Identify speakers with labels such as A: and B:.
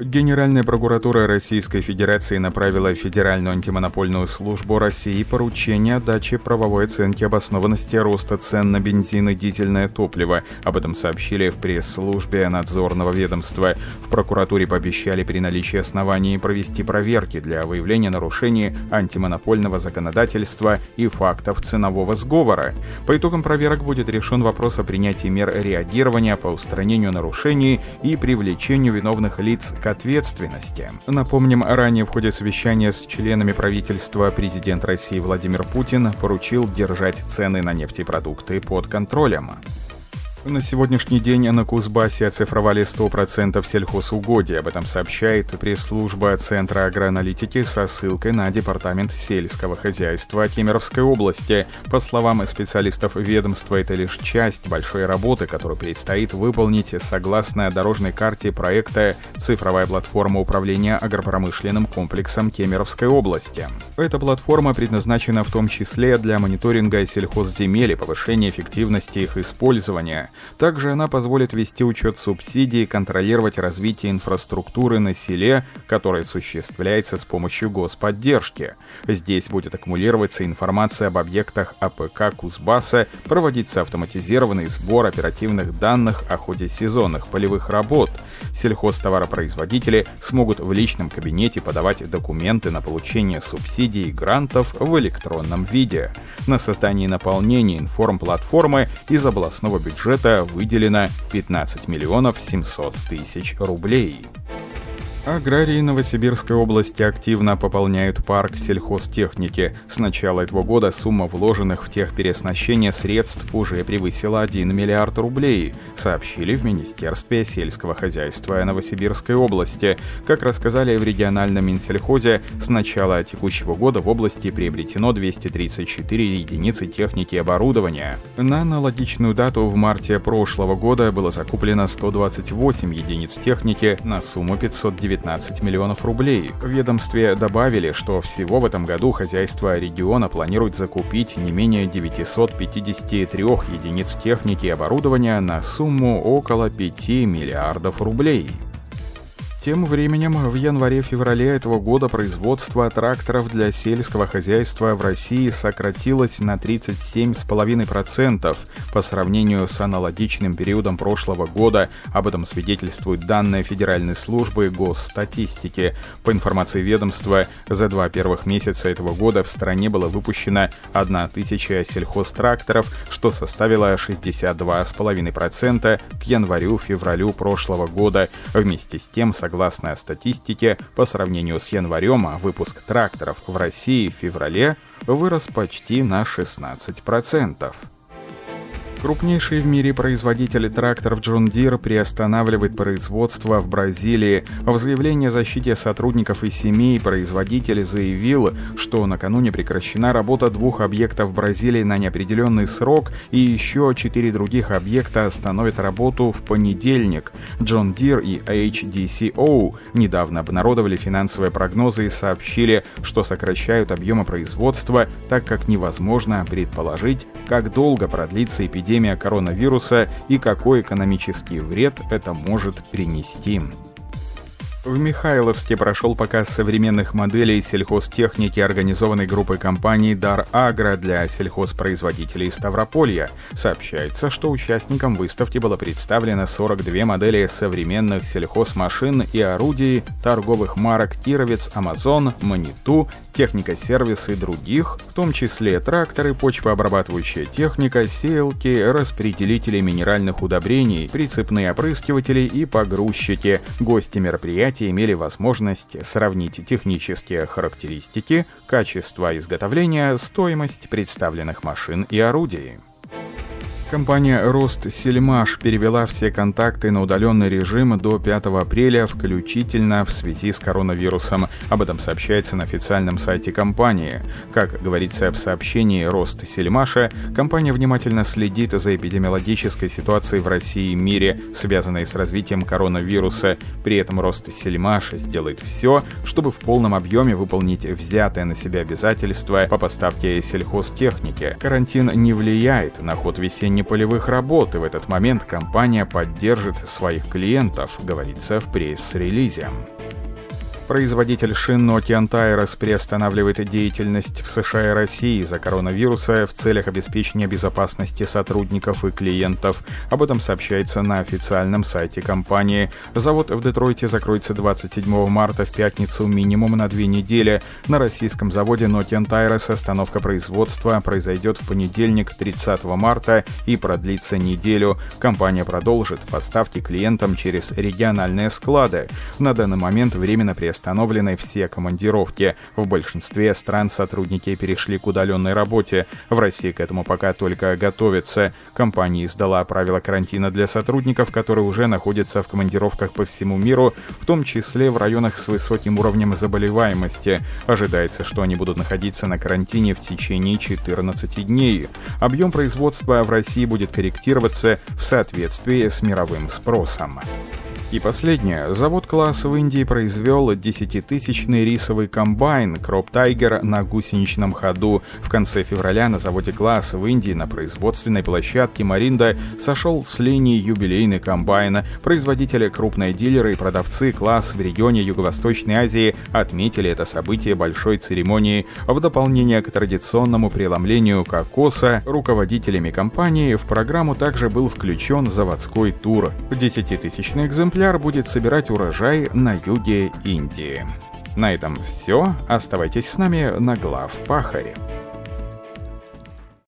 A: Генеральная прокуратура Российской Федерации направила Федеральную антимонопольную службу России поручение о даче правовой оценки обоснованности роста цен на бензин и дизельное топливо. Об этом сообщили в пресс-службе надзорного ведомства. В прокуратуре пообещали при наличии оснований провести проверки для выявления нарушений антимонопольного законодательства и фактов ценового сговора. По итогам проверок будет решен вопрос о принятии мер реагирования по устранению нарушений и привлечению виновных лиц к ответственности. Напомним, ранее в ходе совещания с членами правительства президент России Владимир Путин поручил держать цены на нефтепродукты под контролем. На сегодняшний день на Кузбассе оцифровали 100% сельхозугодий. Об этом сообщает пресс-служба Центра агроаналитики со ссылкой на Департамент сельского хозяйства Кемеровской области. По словам специалистов ведомства, это лишь часть большой работы, которую предстоит выполнить согласно дорожной карте проекта «Цифровая платформа управления агропромышленным комплексом Кемеровской области». Эта платформа предназначена в том числе для мониторинга сельхозземель и повышения эффективности их использования. Также она позволит вести учет субсидий и контролировать развитие инфраструктуры на селе, которое осуществляется с помощью господдержки. Здесь будет аккумулироваться информация об объектах АПК Кузбасса, проводиться автоматизированный сбор оперативных данных о ходе сезонных полевых работ. Сельхозтоваропроизводители смогут в личном кабинете подавать документы на получение субсидий и грантов в электронном виде. На создание и наполнение информплатформы из областного бюджета бюджета выделено 15 миллионов 700 тысяч рублей. Аграрии Новосибирской области активно пополняют парк сельхозтехники. С начала этого года сумма вложенных в техпереоснащение средств уже превысила 1 миллиард рублей, сообщили в Министерстве сельского хозяйства Новосибирской области. Как рассказали в региональном Минсельхозе, с начала текущего года в области приобретено 234 единицы техники и оборудования. На аналогичную дату в марте прошлого года было закуплено 128 единиц техники на сумму 590 19 миллионов рублей. В ведомстве добавили, что всего в этом году хозяйство региона планирует закупить не менее 953 единиц техники и оборудования на сумму около 5 миллиардов рублей. Тем временем в январе-феврале этого года производство тракторов для сельского хозяйства в России сократилось на 37,5% по сравнению с аналогичным периодом прошлого года. Об этом свидетельствуют данные Федеральной службы госстатистики. По информации ведомства, за два первых месяца этого года в стране было выпущено 1000 сельхозтракторов, что составило 62,5% к январю-февралю прошлого года. Вместе с тем, согласно Согласно статистике, по сравнению с январем, выпуск тракторов в России в феврале вырос почти на 16%. Крупнейший в мире производитель тракторов John Deere приостанавливает производство в Бразилии. В заявлении о защите сотрудников и семей производитель заявил, что накануне прекращена работа двух объектов в Бразилии на неопределенный срок и еще четыре других объекта остановят работу в понедельник. John Deere и HDCO недавно обнародовали финансовые прогнозы и сообщили, что сокращают объемы производства, так как невозможно предположить, как долго продлится эпидемия эпидемия коронавируса и какой экономический вред это может принести. В Михайловске прошел показ современных моделей сельхозтехники, организованной группой компаний «Дар Агро» для сельхозпроизводителей Ставрополья. Сообщается, что участникам выставки было представлено 42 модели современных сельхозмашин и орудий, торговых марок «Кировец», «Амазон», «Маниту», техника-сервис и других, в том числе тракторы, почвообрабатывающая техника, сеялки, распределители минеральных удобрений, прицепные опрыскиватели и погрузчики. Гости мероприятия предприятия имели возможность сравнить технические характеристики, качество изготовления, стоимость представленных машин и орудий. Компания «Рост Сельмаш» перевела все контакты на удаленный режим до 5 апреля, включительно в связи с коронавирусом. Об этом сообщается на официальном сайте компании. Как говорится в сообщении «Рост Сельмаша», компания внимательно следит за эпидемиологической ситуацией в России и мире, связанной с развитием коронавируса. При этом «Рост Сельмаш» сделает все, чтобы в полном объеме выполнить взятое на себя обязательства по поставке сельхозтехники. Карантин не влияет на ход весеннего зоне полевых работ, и в этот момент компания поддержит своих клиентов, говорится в пресс-релизе. Производитель шин Nokian Tires приостанавливает деятельность в США и России из-за коронавируса в целях обеспечения безопасности сотрудников и клиентов. Об этом сообщается на официальном сайте компании. Завод в Детройте закроется 27 марта в пятницу минимум на две недели. На российском заводе Nokian Tires остановка производства произойдет в понедельник 30 марта и продлится неделю. Компания продолжит поставки клиентам через региональные склады. На данный момент временно приостановлена приостановлены все командировки. В большинстве стран сотрудники перешли к удаленной работе. В России к этому пока только готовятся. Компания издала правила карантина для сотрудников, которые уже находятся в командировках по всему миру, в том числе в районах с высоким уровнем заболеваемости. Ожидается, что они будут находиться на карантине в течение 14 дней. Объем производства в России будет корректироваться в соответствии с мировым спросом. И последнее. Завод класс в Индии произвел 10-тысячный рисовый комбайн Crop Tiger на гусеничном ходу. В конце февраля на заводе класс в Индии на производственной площадке Маринда сошел с линии юбилейный комбайн. Производители, крупные дилеры и продавцы класс в регионе Юго-Восточной Азии отметили это событие большой церемонии. В дополнение к традиционному преломлению кокоса руководителями компании в программу также был включен заводской тур. 10-тысячный экземпляр экземпляр будет собирать урожай на юге Индии. На этом все. Оставайтесь с нами на глав Пахаре.